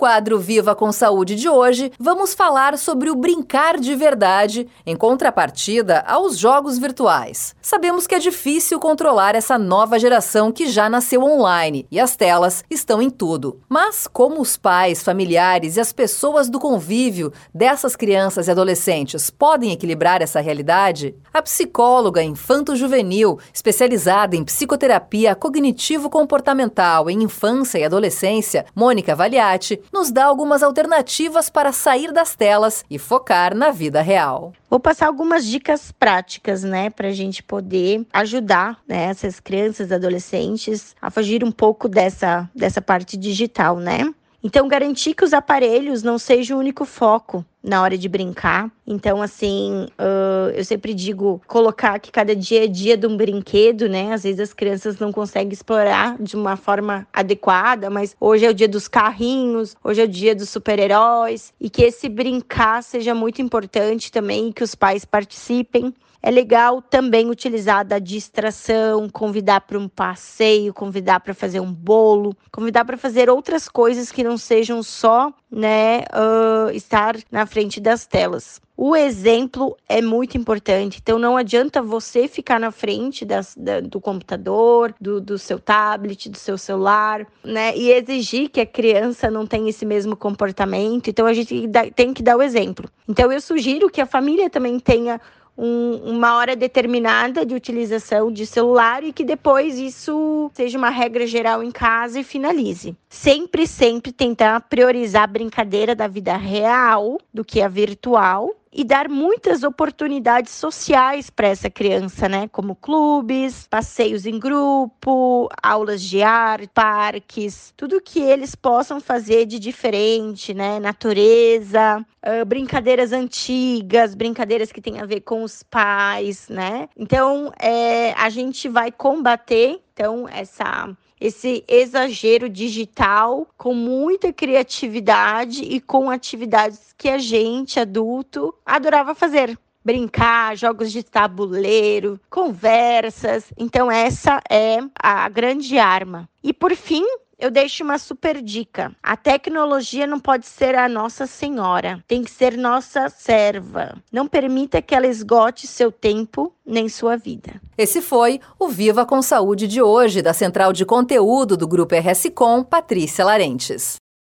quadro Viva com Saúde de hoje, vamos falar sobre o brincar de verdade em contrapartida aos jogos virtuais. Sabemos que é difícil controlar essa nova geração que já nasceu online e as telas estão em tudo. Mas como os pais, familiares e as pessoas do convívio dessas crianças e adolescentes podem equilibrar essa realidade? A psicóloga infanto-juvenil, especializada em psicoterapia cognitivo-comportamental em infância e adolescência, Mônica Valiati, nos dá algumas alternativas para sair das telas e focar na vida real. Vou passar algumas dicas práticas, né, para a gente poder ajudar né, essas crianças, adolescentes a fugir um pouco dessa, dessa parte digital, né? Então, garantir que os aparelhos não sejam o único foco na hora de brincar. Então, assim, uh, eu sempre digo colocar que cada dia é dia de um brinquedo, né? Às vezes as crianças não conseguem explorar de uma forma adequada, mas hoje é o dia dos carrinhos, hoje é o dia dos super-heróis, e que esse brincar seja muito importante também, que os pais participem. É legal também utilizar da distração, convidar para um passeio, convidar para fazer um bolo, convidar para fazer outras coisas que não sejam só, né, uh, estar na frente das telas. O exemplo é muito importante, então não adianta você ficar na frente das, da, do computador, do, do seu tablet, do seu celular, né? E exigir que a criança não tenha esse mesmo comportamento. Então a gente tem que dar o exemplo. Então eu sugiro que a família também tenha um, uma hora determinada de utilização de celular e que depois isso seja uma regra geral em casa e finalize. Sempre, sempre tentar priorizar a brincadeira da vida real do que a virtual e dar muitas oportunidades sociais para essa criança, né? Como clubes, passeios em grupo, aulas de arte, parques, tudo que eles possam fazer de diferente, né? Natureza, uh, brincadeiras antigas, brincadeiras que têm a ver com os pais, né? Então, é, a gente vai combater então essa esse exagero digital com muita criatividade e com atividades que a gente, adulto, adorava fazer. Brincar, jogos de tabuleiro, conversas. Então, essa é a grande arma. E por fim, eu deixo uma super dica. A tecnologia não pode ser a nossa senhora, tem que ser nossa serva. Não permita que ela esgote seu tempo nem sua vida. Esse foi o Viva com Saúde de hoje, da Central de Conteúdo do Grupo RS Com, Patrícia Larentes.